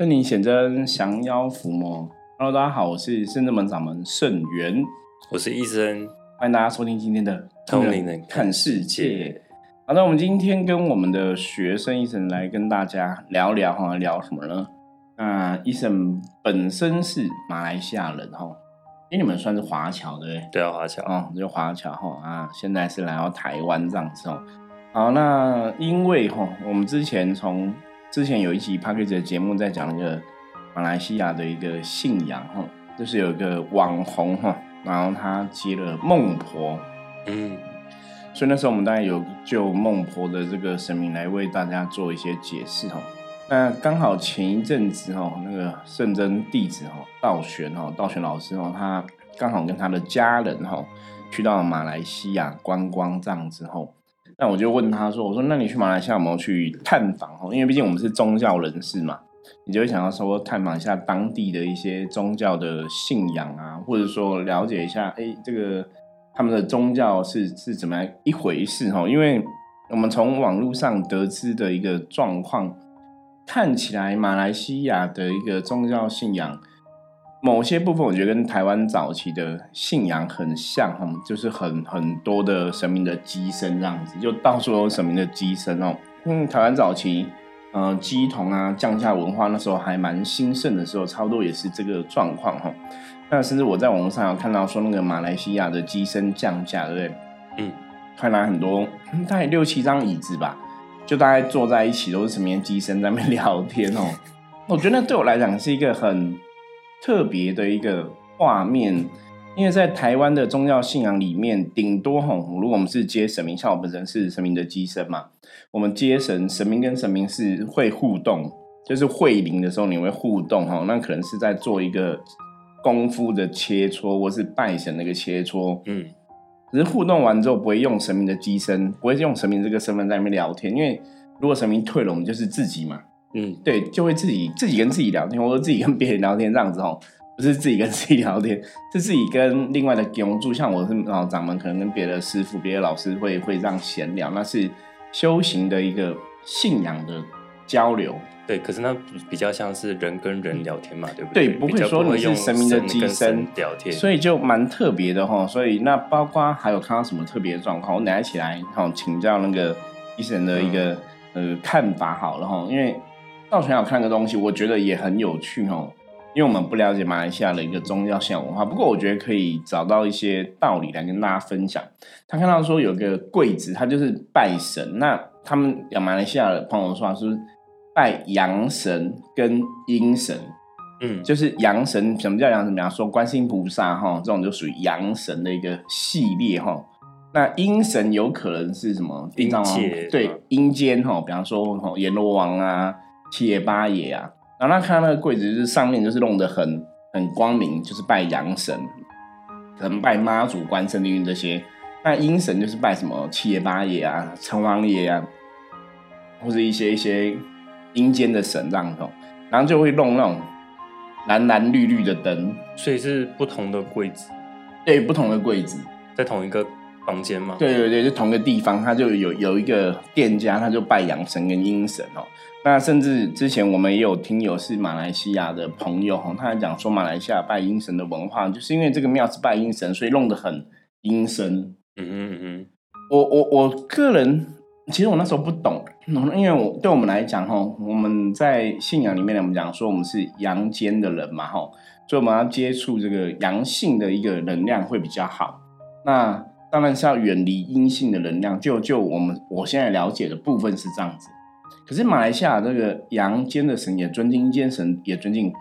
圣灵显真，降妖伏魔。Hello，大家好，我是圣正门掌门圣元，我是医生，欢迎大家收听今天的通灵人看世界。好的，我们今天跟我们的学生医生来跟大家聊聊哈，聊什么呢？那医生本身是马来西亚人哈，因为你们算是华侨对不对？对啊，华侨哦，就华侨哈啊，现在是来到台湾这样子哦。好，那因为哈，我们之前从之前有一集 p a c k a g e 的节目在讲那个马来西亚的一个信仰哈，就是有一个网红哈，然后他接了孟婆，嗯，所以那时候我们当然有就孟婆的这个神明来为大家做一些解释哈。那刚好前一阵子哈，那个圣真弟子哈道玄哈道玄老师哈，他刚好跟他的家人哈去到马来西亚观光这样子后。那我就问他说：“我说，那你去马来西亚有没有去探访？哦，因为毕竟我们是宗教人士嘛，你就会想要说探访一下当地的一些宗教的信仰啊，或者说了解一下，哎，这个他们的宗教是是怎么样一回事？哈，因为我们从网络上得知的一个状况，看起来马来西亚的一个宗教信仰。”某些部分我觉得跟台湾早期的信仰很像，哈，就是很很多的神明的机身这样子，就到处有神明的机身哦。嗯，台湾早期，呃，鸡童啊降价文化那时候还蛮兴盛的时候，差不多也是这个状况哈。那甚至我在网络上有看到说，那个马来西亚的机身降价，对不对？嗯，看来很多大概六七张椅子吧，就大概坐在一起都是神明的机身在那边聊天哦。我觉得对我来讲是一个很。特别的一个画面，因为在台湾的宗教信仰里面，顶多哈，如果我们是接神明，像我本身是神明的机身嘛，我们接神，神明跟神明是会互动，就是会灵的时候你会互动哈，那可能是在做一个功夫的切磋，或是拜神那个切磋，嗯，只是互动完之后不会用神明的机身，不会用神明这个身份在那边聊天，因为如果神明退了，我们就是自己嘛。嗯，对，就会自己自己跟自己聊天，或者自己跟别人聊天这样子哦，不是自己跟自己聊天，是自己跟另外的供住，像我是老掌门，可能跟别的师傅、别的老师会会这样闲聊，那是修行的一个信仰的交流。对，可是那比较像是人跟人聊天嘛，对不对？对，不会说你是神明的机身聊天，所以就蛮特别的哈。所以那包括还有看到什么特别的状况，我等下起来哈请教那个医生的一个呃看法好了哈，因为。到全好看个东西，我觉得也很有趣哦。因为我们不了解马来西亚的一个宗教信仰文化，不过我觉得可以找到一些道理来跟大家分享。他看到说有个柜子，他就是拜神。那他们讲马来西亚的朋友说，是拜阳神跟阴神。嗯，就是阳神，什么叫阳神？比方说观世音菩萨哈，这种就属于阳神的一个系列哈。那阴神有可能是什么？阴间对阴间哈，比方说阎罗王啊。七爷八爷啊，然后他看到那个柜子，就是上面就是弄得很很光明，就是拜阳神，可能拜妈祖、关圣帝君这些。那阴神就是拜什么七爷八爷啊、城隍爷啊，或者一些一些阴间的神这样子。然后就会弄那种蓝蓝绿绿的灯，所以是不同的柜子，对，不同的柜子在同一个。房间吗？对对对，就同一个地方，他就有有一个店家，他就拜阳神跟阴神哦。那甚至之前我们也有听友是马来西亚的朋友哈，他还讲说马来西亚拜阴神的文化，就是因为这个庙是拜阴神，所以弄得很阴森。嗯嗯嗯。我我我个人其实我那时候不懂，因为我对我们来讲哈，我们在信仰里面我们讲说我们是阳间的人嘛哈，所以我们要接触这个阳性的一个能量会比较好。那当然是要远离阴性的能量，就就我们我现在了解的部分是这样子。可是马来西亚这个阳间的神也尊敬，阴间神也尊敬，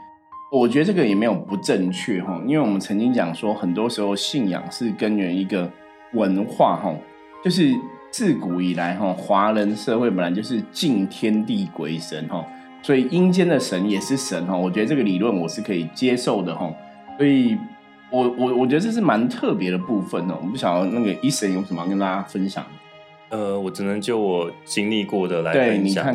我觉得这个也没有不正确哈。因为我们曾经讲说，很多时候信仰是根源一个文化哈，就是自古以来哈，华人社会本来就是敬天地鬼神哈，所以阴间的神也是神哈。我觉得这个理论我是可以接受的哈，所以。我我我觉得这是蛮特别的部分哦，我不晓得那个医生有什么跟大家分享。呃，我只能就我经历过的来分享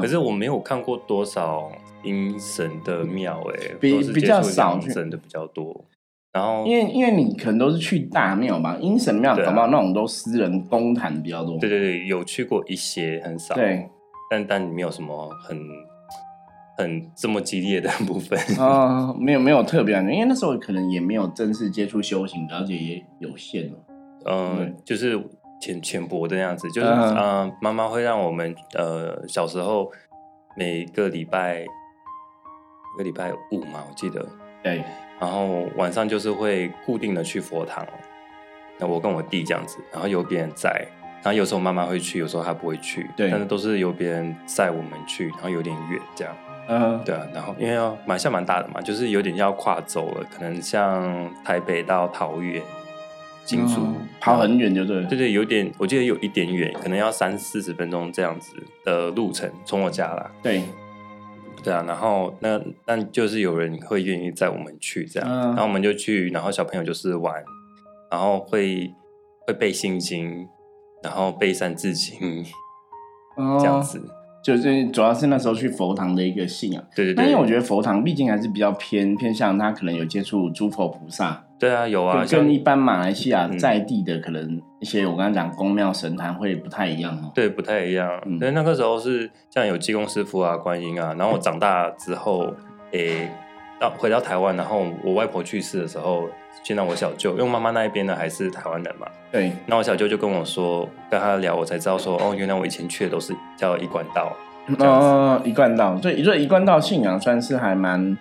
可是我没有看过多少阴神的庙，哎，比比较少神的比较多。然后，因为因为你可能都是去大庙嘛，阴神庙搞不好那种都私人公坛比较多。对对对，有去过一些，很少。对，但但你没有什么很很这么激烈的 部分。啊，没有没有特别感觉，因为那时候可能也没有正式接触修行，了解也有限了。嗯，就是浅浅薄的样子，就是嗯。嗯，妈妈会让我们呃小时候每个礼拜每个礼拜五嘛，我记得，对，然后晚上就是会固定的去佛堂，那我跟我弟这样子，然后有别人在，然后有时候妈妈会去，有时候她不会去，对但是都是由别人载我们去，然后有点远这样，嗯，对啊，然后因为要蛮像蛮大的嘛，就是有点要跨州了，可能像台北到桃园、金竹，嗯跑很远就对了。对对，有点，我记得有一点远，可能要三四十分钟这样子的路程，从我家啦。对，对啊，然后那那就是有人会愿意载我们去这样，嗯然后我们就去，然后小朋友就是玩，然后会会背心经，然后背三字经哦这样子。就是主要是那时候去佛堂的一个信仰。对对对，那因为我觉得佛堂毕竟还是比较偏偏向他可能有接触诸佛菩萨，对啊有啊，跟一般马来西亚嗯在地的可能一些我刚刚讲宫庙神坛会不太一样哦。对不太一样。嗯所以那个时候是像有济公师傅啊、观音啊，然后我长大之后，诶。到回到台湾，然后我外婆去世的时候，见到我小舅，因为我妈妈那一边呢还是台湾人嘛，对，那我小舅就跟我说，跟他聊，我才知道说，哦，原来我以前去的都是叫一贯道。哦，一贯道，对，这一贯道信仰算是还蛮，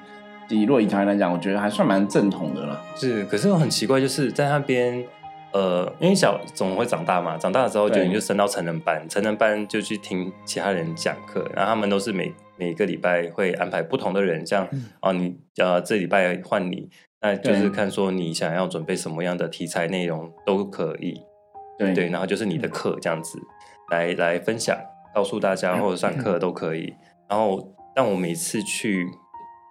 以若以台湾来讲，我觉得还算蛮正统的了。是，可是我很奇怪，就是在那边，呃，因为小总会长大嘛，长大了之后就你就升到成人班，成人班就去听其他人讲课，然后他们都是每每个礼拜会安排不同的人，像嗯。哦，你呃这礼拜换你，那就是看说你想要准备什么样的题材内容都可以，对。对，然后就是你的课这样子来来分享，告诉大家或者上课都可以。然后，但我每次去，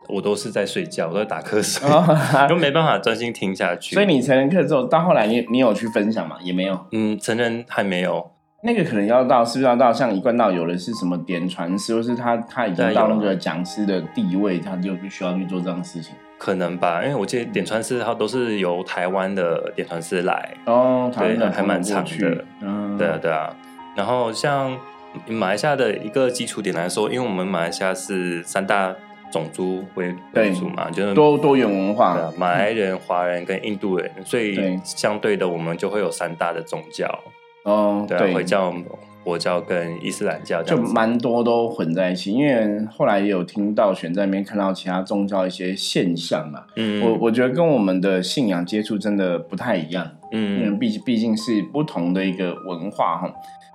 我都是在睡觉，我都在打瞌睡，哦 就没办法专心听下去。所以你成人课之后，到后来你你有去分享吗？也没有。嗯，成人还没有，那个可能要到，是不是要到像一贯道有的是什么点传师，或是他他已经到那个讲师的地位，他就必须要去做这样的事情。可能吧，因为我记得点传师他都是由台湾的点传师来，哦，台湾的还蛮长的，嗯，对啊，对啊。然后像马来西亚的一个基础点来说，因为我们马来西亚是三大种族为对为主嘛，就是多多元文化对啊，马来人、华人跟印度人，所以相对的，我们就会有三大的宗教，哦，对啊，回教、佛教跟伊斯兰教就。蛮多都混在一起。因为后来也有听到选在那边看到其他宗教一些现象嘛，嗯，我我觉得跟我们的信仰接触真的不太一样。因为嗯毕毕竟是不同的一个文化哈。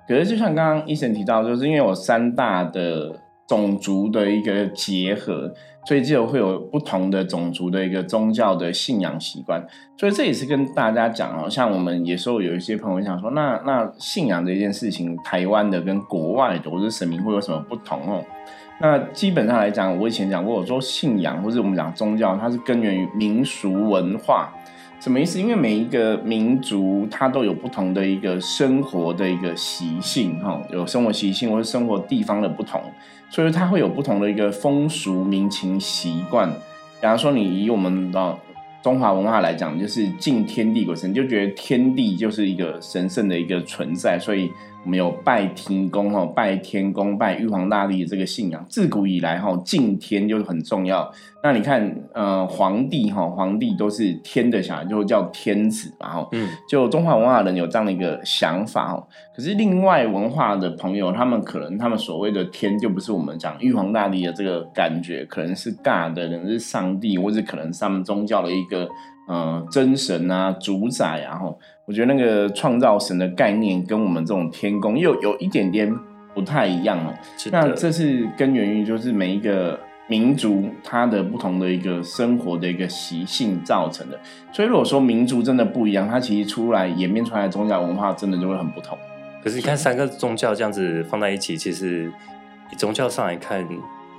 可是就像刚刚医生提到，就是因为有三大的种族的一个结合，所以就会有不同的种族的一个宗教的信仰习惯。所以这也是跟大家讲哦，像我们有时候有一些朋友想说，那那信仰这件事情，台湾的跟国外的或者神明会有什么不同哦？那基本上来讲，我以前讲过，我说信仰或者我们讲宗教，它是根源于民俗文化。什么意思？因为每一个民族它都有不同的一个生活的一个习性，哈，有生活习性或者生活地方的不同，所以它会有不同的一个风俗民情习惯。比方说，你以我们的中华文化来讲，就是敬天地鬼神，就觉得天地就是一个神圣的一个存在，所以我们有拜天公哦，拜天公、拜玉皇大帝的这个信仰，自古以来哈，敬天就很重要。那你看，呃，皇帝哈，皇帝都是天的小孩，就叫天子嘛哈。嗯就中华文化的人有这样的一个想法哦。可是另外文化的朋友，他们可能他们所谓的天，就不是我们讲玉皇大帝的这个感觉，可能是大的，可能是上帝，或者可能是他们宗教的一个呃真神啊、主宰啊。吼，我觉得那个创造神的概念跟我们这种天宫又有一点点不太一样哦。那这是根源于就是每一个民族它的不同的一个生活的一个习性造成的。所以如果说民族真的不一样，它其实出来演变出来的宗教文化真的就会很不同。可是你看三个宗教这样子放在一起，其实以宗教上来看，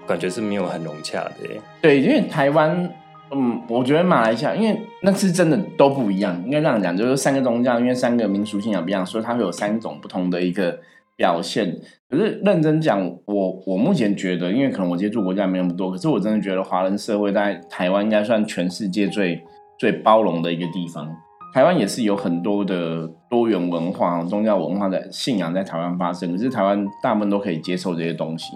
感觉是没有很融洽的耶。对，因为台湾，嗯，我觉得马来西亚，因为那是真的都不一样。应该这样讲，就是三个宗教，因为三个民俗信仰不一样，所以它会有三种不同的一个表现。可是认真讲，我我目前觉得，因为可能我接触国家没那么多，可是我真的觉得华人社会在台湾应该算全世界最最包容的一个地方。台湾也是有很多的多元文化、宗教文化的信仰在台湾发生，可是台湾大部分都可以接受这些东西。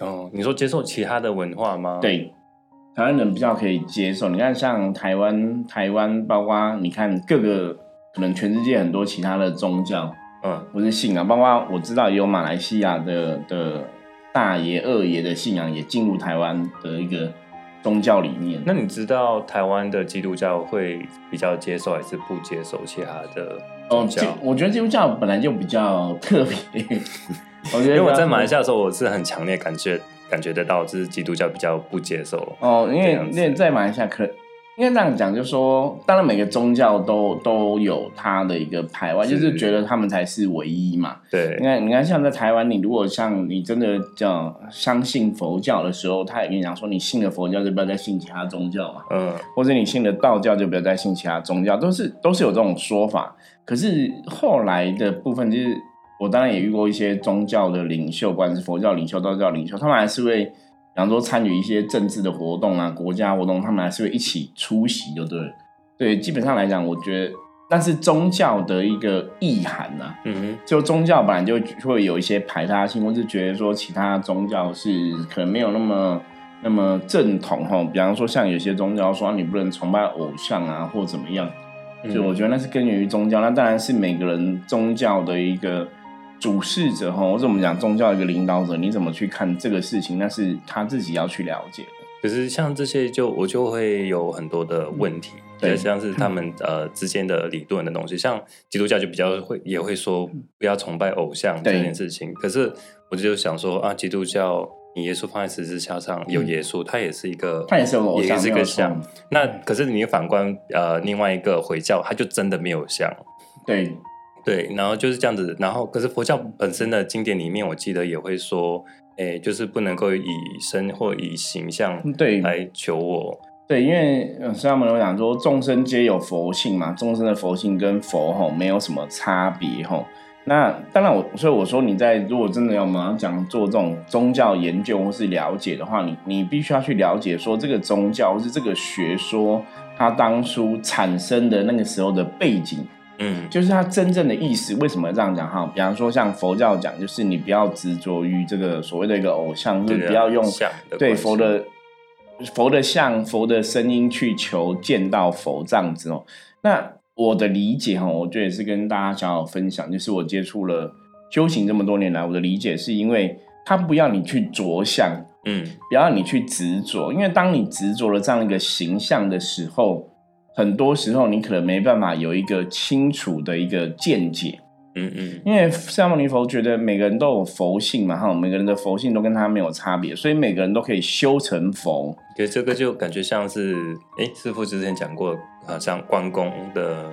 哦，你说接受其他的文化吗？，对，台湾人比较可以接受。你看，像台湾，台湾包括你看各个可能全世界很多其他的宗教，嗯不是信仰，包括我知道也有马来西亚的的大爷、二爷的信仰也进入台湾的一个宗教里面。那你知道台湾的基督教会比较接受还是不接受其他的哦，宗教？基我觉得基督教本来就比较特别。我觉得因为我在马来西亚的时候，我是很强烈感觉感觉得到，这是基督教比较不接受。哦，因为这样子因为在马来西亚可应该这样讲，就是说，当然每个宗教都都有它的一个排外，就是觉得他们才是唯一嘛。对你，看，你看，像在台湾，你如果像你真的叫相信佛教的时候，他也跟你讲说，你信了佛教就不要再信其他宗教嘛，嗯，或者你信了道教就不要再信其他宗教，都是都是有这种说法。可是后来的部分，就是我当然也遇过一些宗教的领袖，不管是佛教领袖、道教领袖，他们还是会，比方说参与一些政治的活动啊、国家活动，他们还是会一起出席，就对了。对，基本上来讲，我觉得那是宗教的一个意涵呐、嗯哼，就宗教本来就会有一些排他性，或是觉得说其他宗教是可能没有那么那么正统哈。比方说像有些宗教说、啊你不能崇拜偶像啊，或怎么样，嗯就我觉得那是根源于宗教。那当然是每个人宗教的一个主事者哈，或者我们讲宗教一个领导者，你怎么去看这个事情，那是他自己要去了解的。可是像这些就我就会有很多的问题，对像是他们呃之间的理论的东西，像基督教就比较会也会说不要崇拜偶像这件事情。可是我就想说啊，基督教你耶稣放在十字架上有耶稣，他也是一个，他也是有偶像也是一个像。那可是你反观呃另外一个回教，他就真的没有像。对对，然后就是这样子，然后可是佛教本身的经典里面，我记得也会说，哎，就是不能够以身或以形象对来求我，对，因为呃，释迦牟尼佛讲说，众生皆有佛性嘛，众生的佛性跟佛吼没有什么差别吼。那当然我，所以我说你在如果真的要马上讲做这种宗教研究或是了解的话，你你必须要去了解说这个宗教或是这个学说它当初产生的那个时候的背景，嗯，就是它真正的意思。为什么这样讲哈？比方说像佛教讲，就是你不要执着于这个所谓的一个偶像，就是不要用对佛的佛的像、佛的声音去求见到佛这样子哦。那我的理解哈，我觉得也是跟大家想要分享，就是我接触了修行这么多年来，我的理解是因为他不要你去着相，嗯不要你去执着，因为当你执着了这样一个形象的时候，很多时候你可能没办法有一个清楚的一个见解。嗯嗯因为释迦牟尼佛觉得每个人都有佛性嘛，哈，每个人的佛性都跟他没有差别，所以每个人都可以修成佛。可是这个就感觉像是，哎，师傅之前讲过，好像关公的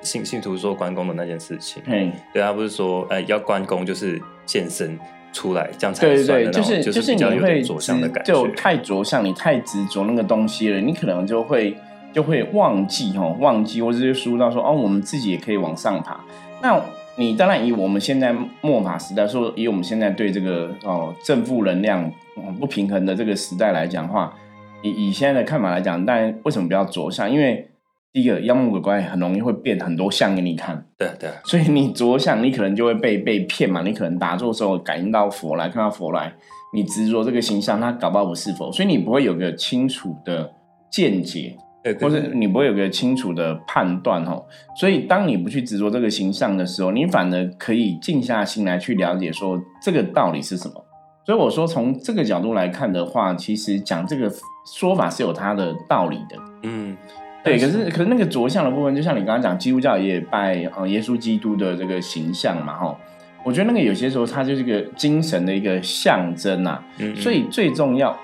信信徒说关公的那件事情，嘿，对他不是说，哎，要关公就是现身出来，这样才对对对，就是就是你会着相的感执就，太着相，你太执着那个东西了，你可能就会就会忘记哦，忘记或者是输到说哦，我们自己也可以往上爬。那你当然以我们现在末法时代，说以我们现在对这个哦正负能量、嗯不平衡的这个时代来讲的话，以以现在的看法来讲，但为什么不要着相？因为第一个妖魔鬼怪很容易会变很多相给你看，对对，所以你着相，你可能就会被被骗嘛。你可能打坐的时候感应到佛来，看到佛来，你执着这个形象，他搞不好不是佛，所以你不会有个清楚的见解，对，或者你不会有个清楚的判断哦。所以当你不去执着这个形象的时候，你反而可以静下心来去了解说这个道理是什么。所以我说，从这个角度来看的话，其实讲这个说法是有它的道理的。嗯，对，可是可是那个着相的部分，就像你刚刚讲，基督教也拜呃耶稣基督的这个形象嘛，哈，我觉得那个有些时候它就是一个精神的一个象征啊，嗯，嗯所以最重要，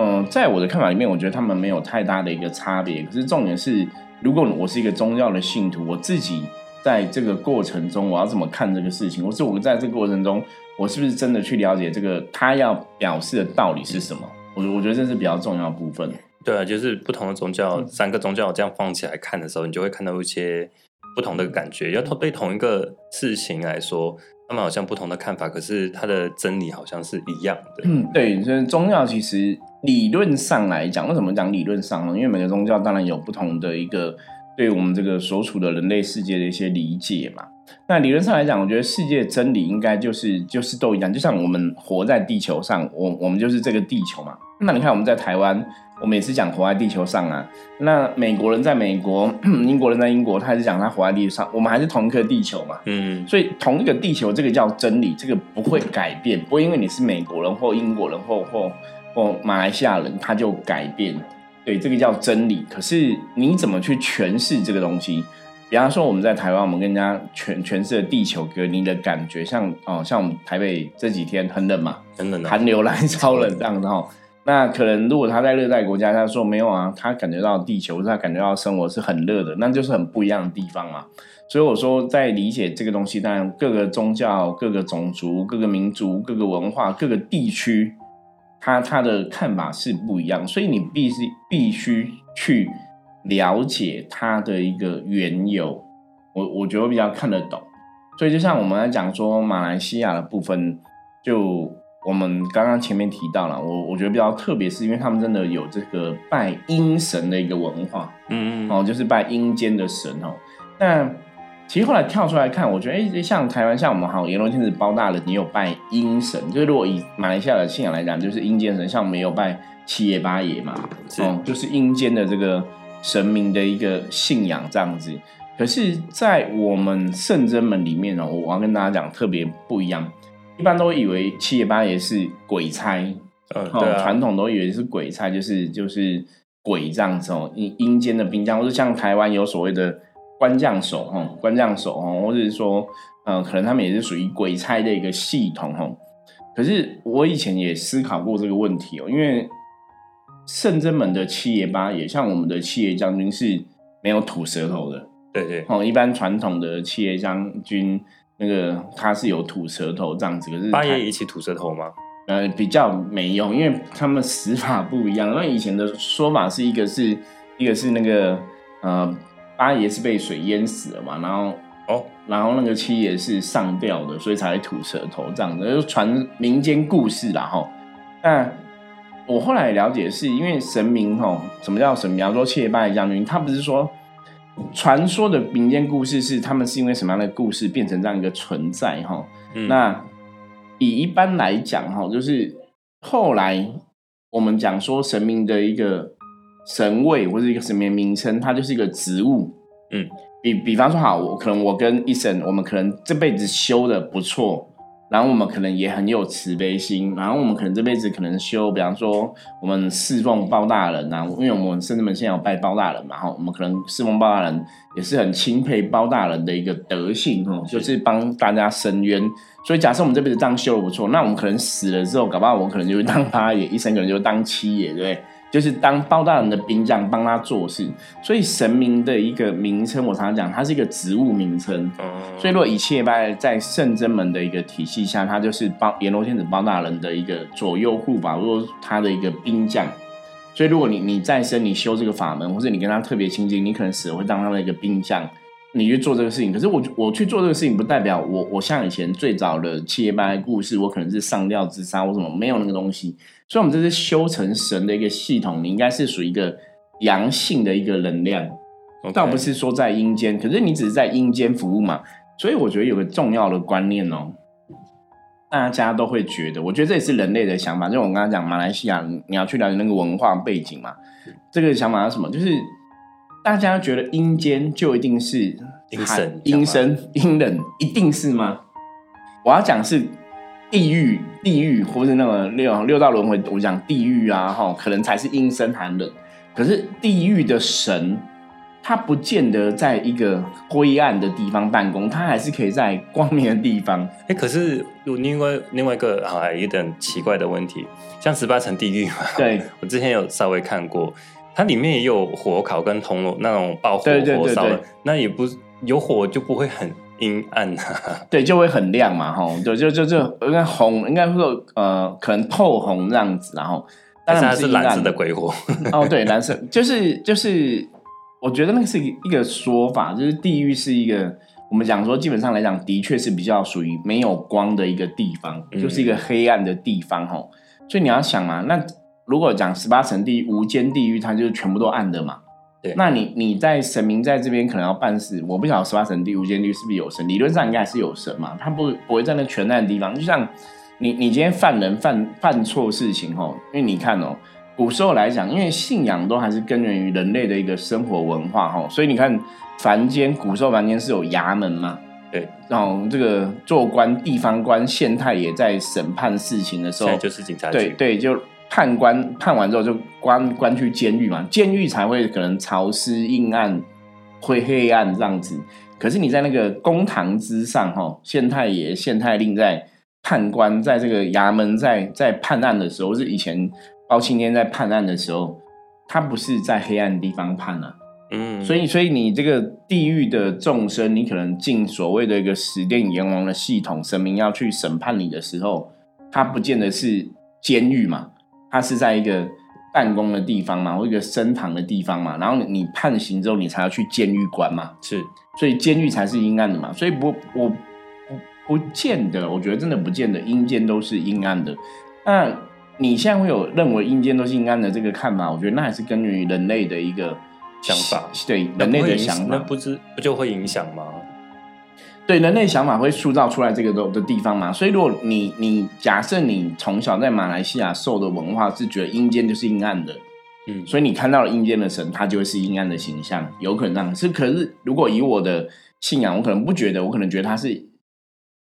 嗯、在我的看法里面，我觉得他们没有太大的一个差别。可是重点是，如果我是一个宗教的信徒，我自己在这个过程中，我要怎么看这个事情？或是我在这个过程中，我是不是真的去了解这个他要表示的道理是什么？我我觉得这是比较重要的部分。对啊，就是不同的宗教，嗯三个宗教这样放起来看的时候，你就会看到一些不同的感觉。要同对同一个事情来说，他们好像不同的看法，可是它的真理好像是一样的。嗯，对，所以宗教其实理论上来讲，为什么讲理论上呢？因为每个宗教当然有不同的一个对我们这个所处的人类世界的一些理解嘛。那理论上来讲，我觉得世界真理应该就是就是都一样，就像我们活在地球上，我我们就是这个地球嘛。那你看我们在台湾，我们也是讲活在地球上啊。那美国人在美国，英国人在英国，他也是讲他活在地球上，我们还是同一颗地球嘛。嗯，所以同一个地球，这个叫真理，这个不会改变，不会因为你是美国人或英国人或或或马来西亚人，他就改变。对，这个叫真理。可是你怎么去诠释这个东西？比方说我们在台湾，我们跟人家诠诠释地球给你的感觉，像哦，像我们台北这几天很冷嘛，很冷，寒流来超冷这样子哈。那可能如果他在热带国家，他说没有啊，他感觉到地球，他感觉到生活是很热的，那就是很不一样的地方嘛。所以我说，在理解这个东西，当然各个宗教、各个种族、各个民族、各个文化、各个地区。他他的看法是不一样，所以你必须必须去了解他的一个缘由，我我觉得比较看得懂。所以就像我们来讲说马来西亚的部分，就我们刚刚前面提到了，我我觉得比较特别，是因为他们真的有这个拜阴神的一个文化，嗯哦，就是拜阴间的神哦，那。其实后来跳出来看，我觉得哎，像台湾，像我们好阎罗天子包大人，你有拜阴神，就是如果以马来西亚的信仰来讲，就是阴间神，像我们有拜七爷八爷嘛，哦，就是阴间的这个神明的一个信仰这样子。可是，在我们圣真门里面呢，我要跟大家讲特别不一样，一般都以为七爷八爷是鬼差，嗯，对啊，传统都以为是鬼差，就是就是鬼这样子哦，阴阴间的兵将，或者像台湾有所谓的。官将手哈，官将手哈，或者是说，嗯，可能他们也是属于鬼差的一个系统哈。可是我以前也思考过这个问题哦，因为圣真门的七爷八爷，像我们的七爷将军是没有吐舌头的，对对，哦，一般传统的七爷将军那个他是有吐舌头这样子，可是八爷一起吐舌头吗？呃，比较没用，因为他们死法不一样。那以前的说法是一个是一个是那个呃。八爷是被水淹死了嘛，然后哦，然后那个七爷是上吊的，所以才会吐舌头这样子，就传民间故事啦哈。但我后来了解，是因为神明哈，什么叫神明？比方说七爷八爷将军，他不是说传说的民间故事，是他们是因为什么样的故事变成这样一个存在哈？那以一般来讲哈，就是后来我们讲说神明的一个。神位或者一个什么名称，它就是一个职务。嗯，比比方说，好，我可能我跟一生，我们可能这辈子修的不错，然后我们可能也很有慈悲心，然后我们可能这辈子可能修，比方说我们侍奉包大人啊，因为我们甚至们现在有拜包大人嘛，哈，我们可能侍奉包大人也是很钦佩包大人的一个德性，哦，就是帮大家伸冤。所以假设我们这辈子这样修的不错，那我们可能死了之后，搞不好我们可能就会当八爷，医生可能就当七爷，对不对？就是当包大人的兵将帮他做事，所以神明的一个名称，我常常讲，它是一个职务名称。所以如果一切拜在圣真门的一个体系下，他就是包阎罗天子包大人的一个左右护法，或他的一个兵将。所以如果你你再生，你修这个法门，或者你跟他特别亲近，你可能死了会当他的一个兵将，你去做这个事情。可是我我去做这个事情，不代表我我像以前最早的七爷拜故事，我可能是上吊自杀我什么，没有那个东西。所以，我们这是修成神的一个系统，你应该是属于一个阳性的一个能量，倒不是说在阴间。可是你只是在阴间服务嘛？所以，我觉得有个重要的观念哦，大家都会觉得，我觉得这也是人类的想法。就我刚刚讲，马来西亚你要去了解那个文化背景嘛？这个想法是什么？就是大家觉得阴间就一定是阴神、阴森、阴冷，一定是吗？我要讲是。地狱，地狱，或是那个六六道轮回，我讲地狱啊，哈，可能才是阴森寒冷。可是地狱的神，他不见得在一个灰暗的地方办公，他还是可以在光明的地方。哎，可是有另外另外一个啊，有点奇怪的问题，像十八层地狱嘛，对 我之前有稍微看过，它里面也有火烤跟铜锣那种爆火火烧的，那也不有火就不会很。阴暗啊，对，就会很亮嘛，吼，对，就就就应该红，应该说呃，可能透红这样子，然后，但是它是蓝色的鬼火，哦，对，蓝色，就是就是，我觉得那个是一个说法，就是地狱是一个，我们讲说基本上来讲，的确是比较属于没有光的一个地方，就是一个黑暗的地方，吼，所以你要想嘛，那如果讲十八层地狱、无间地狱，它就是全部都暗的嘛。对。那你你在神明在这边可能要办事，我不晓得十八层地无间地狱是不是有神，理论上应该还是有神嘛，他不不会在那全暗的地方，就像你你今天犯人犯犯错事情哦，因为你看哦，古时候来讲，因为信仰都还是根源于人类的一个生活文化哈，所以你看凡间古时候凡间是有衙门嘛，对，然后这个做官地方官县太也在审判事情的时候就是警察局。对对，就判官判完之后就关关去监狱嘛，监狱才会可能潮湿阴暗、灰黑暗这样子。可是你在那个公堂之上，哈，县太爷、县太令在判官在这个衙门在在判案的时候，是以前包青天在判案的时候，他不是在黑暗的地方判啊，嗯，所以，所以你这个地狱的众生，你可能进所谓的一个十殿阎王的系统，神明要去审判你的时候，他不见得是监狱嘛，他是在一个办公的地方嘛，或一个升堂的地方嘛，然后你判刑之后，你才要去监狱关嘛，是所以监狱才是阴暗的嘛，所以不，我不不见得，我觉得真的不见得阴间都是阴暗的。那你现在会有认为阴间都是阴暗的这个看法，我觉得那还是根源于人类的一个想法，对人类的想法，那不知不就会影响吗？对人类想法会塑造出来这个的的地方嘛。所以如果你你假设你从小在马来西亚受的文化是觉得阴间就是阴暗的，嗯，所以你看到了阴间的神，它就会是阴暗的形象，有可能这样。是可是如果以我的信仰，我可能不觉得，我可能觉得它是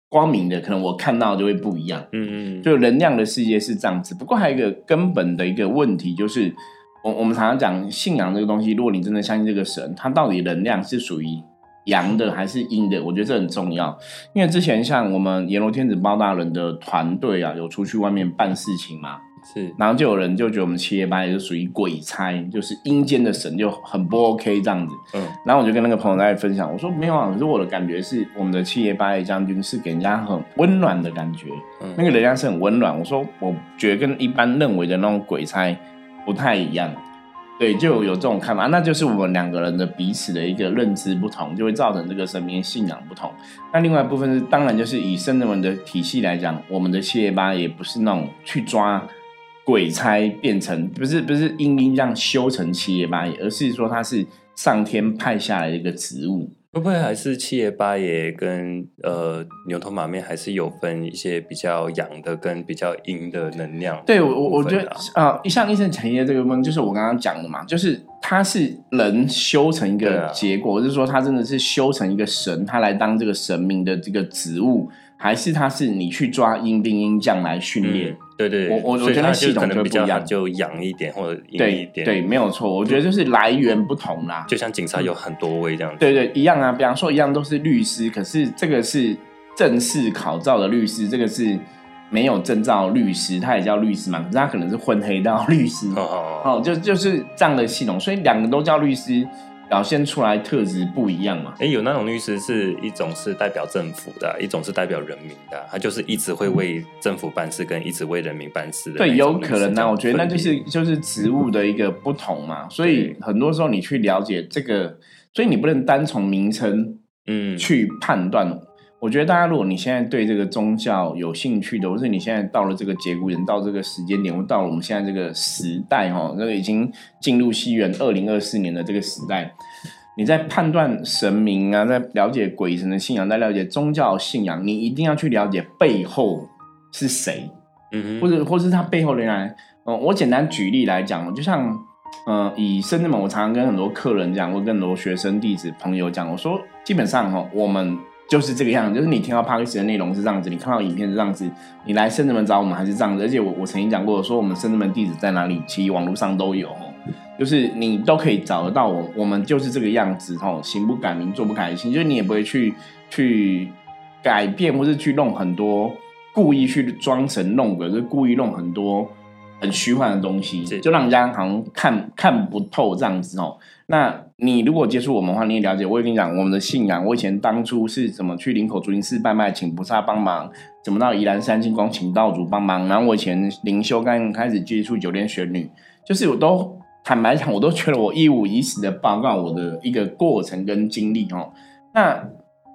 光明的，可能我看到就会不一样。嗯嗯，就能量的世界是这样子。不过还有一个根本的一个问题，就是我我们常常讲信仰这个东西，如果你真的相信这个神，它到底能量是属于阳的还是阴的？我觉得这很重要。因为之前像我们阎罗天子包大人的团队啊，有出去外面办事情嘛，是然后就有人就觉得我们七爷八爷就属于鬼差，就是阴间的神就很不 OK 这样子。嗯然后我就跟那个朋友在分享，我说没有啊，可是我的感觉是我们的七爷八爷将军是给人家很温暖的感觉。嗯，那个人家是很温暖。我说，我觉得跟一般认为的那种鬼差不太一样，对，就有这种看法，那就是我们两个人的彼此的一个认知不同，就会造成这个身边信仰不同。那另外一部分是，当然就是以圣人们的体系来讲，我们的七夜八也不是那种去抓鬼差变成，不是不是阴阴这样修成七夜八，而是说他是上天派下来的一个职务。会不会还是七爷八爷跟呃牛头马面还是有分一些比较阳的跟比较阴的能量？对我我我觉得部分啊啊，像医生产业这个问，就是我刚刚讲的嘛，就是他是人修成一个结果，就是说他真的是修成一个神，他来当这个神明的这个职务，还是他是你去抓阴兵阴将来训练嗯？，对对，我我我觉得它系统就不一样就阳一点或者阴一点，对对，没有错，我觉得就是来源不同啦。就像警察有很多位这样子，对对，一样啊。比方说，一样都是律师，可是这个是正式考照的律师，这个是没有证照律师，他也叫律师嘛，可是他可能是混黑道律师。哦，就就是这样的系统，所以两个都叫律师，表现出来特质不一样嘛。哎，有那种律师是一种是代表政府的，一种是代表人民的，他就是一直会为政府办事，跟一直为人民办事的对，有可能啊、我觉得那就是就是职务的一个不同嘛，所以很多时候你去了解这个，所以你不能单从名称嗯去判断。我觉得大家，如果你现在对这个宗教有兴趣的，或是你现在到了这个节骨眼，到这个时间点，或到了我们现在这个时代，哈，这个已经进入西元二零二四年的这个时代，你在判断神明啊，在了解鬼神的信仰，在了解宗教信仰，你一定要去了解背后是谁。嗯哼，或者或是他背后的人，嗯、我简单举例来讲，就像，嗯、以深圳门，我常常跟很多客人讲，或跟很多学生弟子朋友讲，我说，基本上哈，我们就是这个样子，就是你听到 p o d c a s 的内容是这样子，你看到影片是这样子，你来深圳门找我们还是这样子，而且我我曾经讲过，说我们深圳门地址在哪里，其实网络上都有。就是你都可以找得到我，我们就是这个样子吼，行不改名，坐不改姓，就是你也不会去去改变，或是去弄很多故意去装神弄鬼，就是故意弄很多很虚幻的东西，就让人家好像看看不透这样子哦。那你如果接触我们的话，你也了解，我也跟你讲我们的信仰。我以前当初是怎么去林口竹林寺拜拜，请菩萨帮忙；怎么到宜兰三清宫请道主帮忙。然后我以前灵修刚开始接触九天玄女，就是我都坦白讲，我都觉得我一五一十的报告我的一个过程跟经历哦。那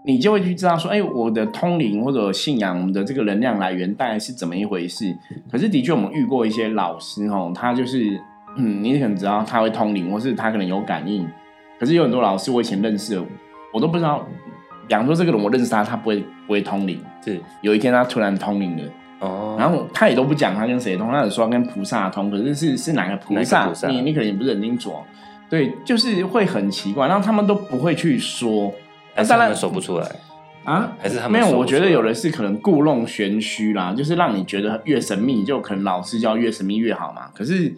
你就会去知道说，哎，我的通灵或者信仰，我们的这个能量来源大概是怎么一回事。可是的确，我们遇过一些老师哦，他就是嗯，你可能知道他会通灵，或是他可能有感应。可是有很多老师，我以前认识的，我都不知道。比方说这个人，我认识他，他不会不会通灵。是有一天他突然通灵了，哦，然后他也都不讲他跟谁通，他只说跟菩萨通，可是是是哪个菩萨？菩萨你你可能也不是很清楚哦。对，就是会很奇怪，然后他们都不会去说。当然还是他们说不出来，啊，还是他们没有，我觉得有的是可能故弄玄虚啦，就是让你觉得越神秘，就可能老师教越神秘越好嘛。可是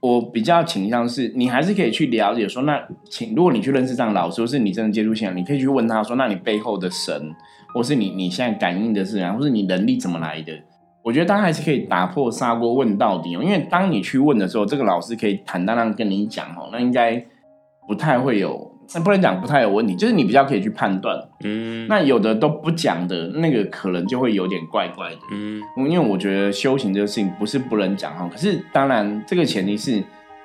我比较倾向是，你还是可以去了解说，那请如果你去认识这样老师，或是你真的接触信仰，你可以去问他说，那你背后的神，或是你你现在感应的是然，或是你能力怎么来的？我觉得大家还是可以打破砂锅问到底哦，因为当你去问的时候，这个老师可以坦荡荡跟你讲哦，那应该不太会有，那不能讲不太有问题，就是你比较可以去判断。嗯，那有的都不讲的那个，可能就会有点怪怪的。嗯因为我觉得修行这个事情不是不能讲哈，可是当然这个前提是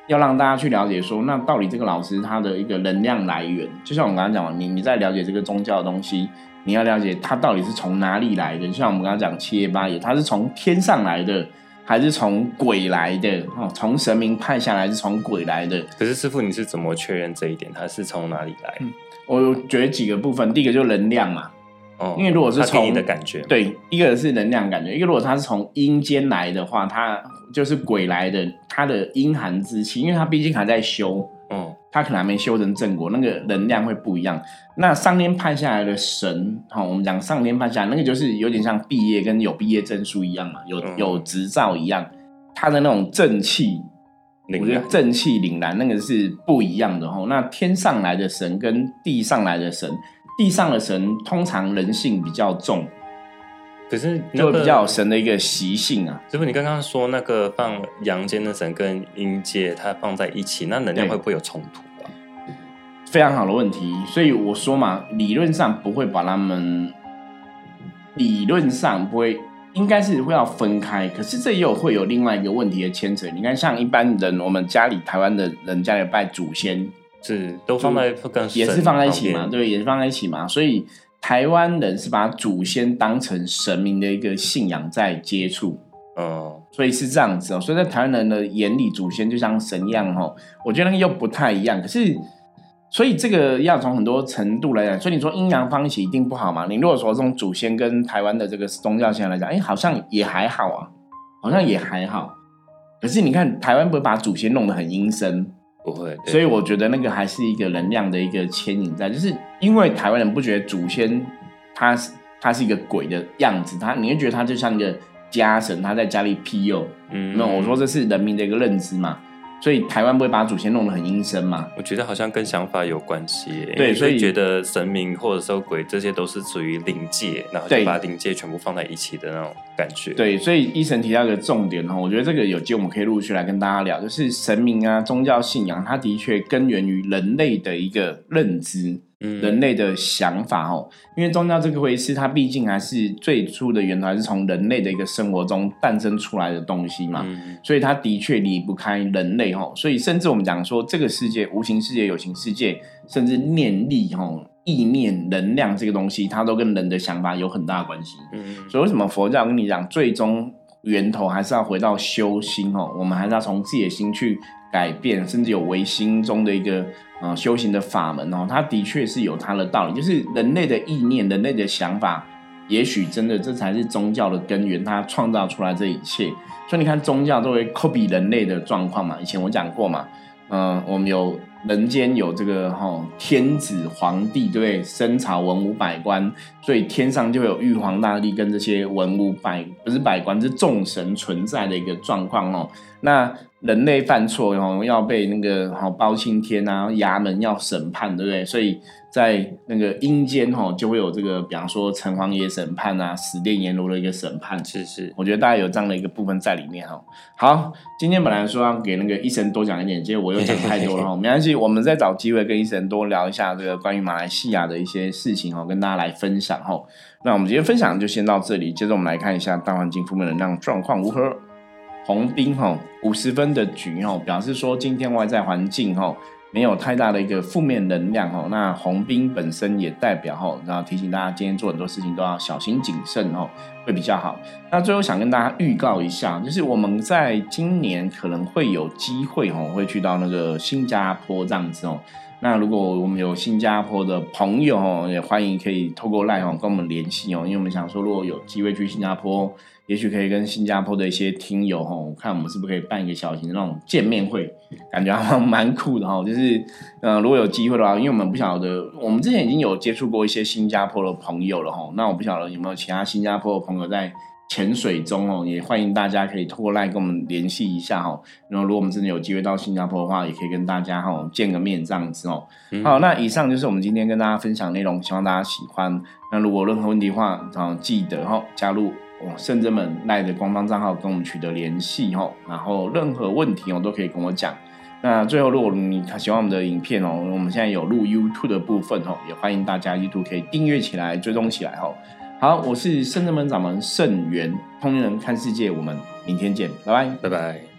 要让大家去了解说，那到底这个老师他的一个能量来源，就像我们刚刚讲的，你你在了解这个宗教的东西，你要了解它到底是从哪里来的。就像我们刚刚讲七叶八叶，它是从天上来的，还是从鬼来的？哦，从神明派下来，是从鬼来的？可是师傅，你是怎么确认这一点？他是从哪里来？我觉得几个部分，第一个就是能量嘛，哦，因为如果是从的感觉，对，一个是能量感觉，一个如果它是从阴间来的话，它就是鬼来的，它的阴寒之气，因为它毕竟还在修，嗯他可能还没修成正果，那个能量会不一样。那上天派下来的神，哈、我们讲上天派下来那个就是有点像毕业跟有毕业证书一样嘛，有、嗯有执照一样，他的那种正气，我觉得正气凛然那个是不一样的哈。那天上来的神跟地上来的神，地上的神通常人性比较重。可是那个就比较有神的一个习性啊。师傅，你刚刚说那个放阳间的神跟阴界它放在一起，那能量会不会有冲突啊？非常好的问题，所以我说嘛，理论上不会把他们，理论上不会，应该是会要分开。可是这也有会有另外一个问题的牵扯。你看，像一般人，我们家里台湾的人家里拜祖先，是都放在跟也是放在一起嘛，对，也是放在一起嘛。所以台湾人是把祖先当成神明的一个信仰在接触。嗯，所以是这样子哦，所以在台湾人的眼里，祖先就像神一样哦。我觉得那个又不太一样。可是，所以这个要从很多程度来讲，所以你说阴阳方一起一定不好嘛？你如果说这种祖先跟台湾的这个宗教信仰来讲，哎，好像也还好啊，好像也还好。可是你看，台湾不会把祖先弄得很阴森，不会，所以我觉得那个还是一个能量的一个牵引在，就是因为台湾人不觉得祖先他是他是一个鬼的样子，他你会觉得他就像一个家神，他在家里庇佑。嗯。那，我说这是人民的一个认知嘛，所以台湾不会把祖先弄得很阴森嘛。我觉得好像跟想法有关系对所以就觉得神明或者说鬼这些都是属于灵界，然后就对把灵界全部放在一起的那种感觉。，对，所以医生提到一个重点哈，我觉得这个有机会我们可以陆续来跟大家聊，就是神明啊、宗教信仰，它的确根源于人类的一个认知。嗯，人类的想法哦，因为宗教这个回事，它毕竟还是最初的源头，还是从人类的一个生活中诞生出来的东西嘛，嗯。所以它的确离不开人类哦。所以甚至我们讲说，这个世界、无形世界、有形世界，甚至念力哦、意念、能量这个东西，它都跟人的想法有很大的关系。嗯。所以为什么佛教跟你讲，最终源头还是要回到修心哦，我们还是要从自己的心去改变，甚至有唯心中的一个呃修行的法门哦，它的确是有它的道理，就是人类的意念、人类的想法，也许真的这才是宗教的根源，它创造出来这一切。所以你看，宗教作为 copy 人类的状况嘛，以前我讲过嘛，嗯、我们有人间有这个哈、天子皇帝，对不对？身朝文武百官，所以天上就有玉皇大帝跟这些文武百不是百官，是众神存在的一个状况哦。那人类犯错哦，要被那个好包青天啊，衙门要审判，对不对？所以在那个阴间哦，就会有这个，比方说城隍爷审判啊，死殿阎罗的一个审判。是是，我觉得大概有这样的一个部分在里面哦。好，今天本来说要给那个医生多讲一点，结果我又讲太多了哦。没关系，我们再找机会跟医生多聊一下这个关于马来西亚的一些事情哦，跟大家来分享哦。那我们今天分享就先到这里，接着我们来看一下大环境负面能量状况如何。红兵吼五十分的局吼，表示说今天外在环境哦没有太大的一个负面能量哦。那红兵本身也代表哦，然后提醒大家今天做很多事情都要小心谨慎哦，会比较好。那最后想跟大家预告一下，就是我们在今年可能会有机会哦，会去到那个新加坡这样子哦。那如果我们有新加坡的朋友哦，也欢迎可以透过 LINE 哦跟我们联系哦，因为我们想说，如果有机会去新加坡，也许可以跟新加坡的一些听友哦，看我们是不是可以办一个小型的那种见面会，感觉还蛮酷的哈。就是，呃，如果有机会的话，因为我们不晓得，我们之前已经有接触过一些新加坡的朋友了哈。那我不晓得有没有其他新加坡的朋友在。潜水中哦，也欢迎大家可以透过来跟我们联系一下哦。然后，如果我们真的有机会到新加坡的话，也可以跟大家哈见个面这样子哦。好，那以上就是我们今天跟大家分享内容，希望大家喜欢。那如果任何问题的话，然记得哈加入我圣真门赖的官方账号跟我们取得联系哦。然后任何问题哦都可以跟我讲。那最后，如果你喜欢我们的影片哦，我们现在有录 YouTube 的部分哦，也欢迎大家 YouTube 可以订阅起来、追踪起来哦。好，我是圣人门掌门圣元，通灵人看世界，我们明天见，拜拜，拜拜。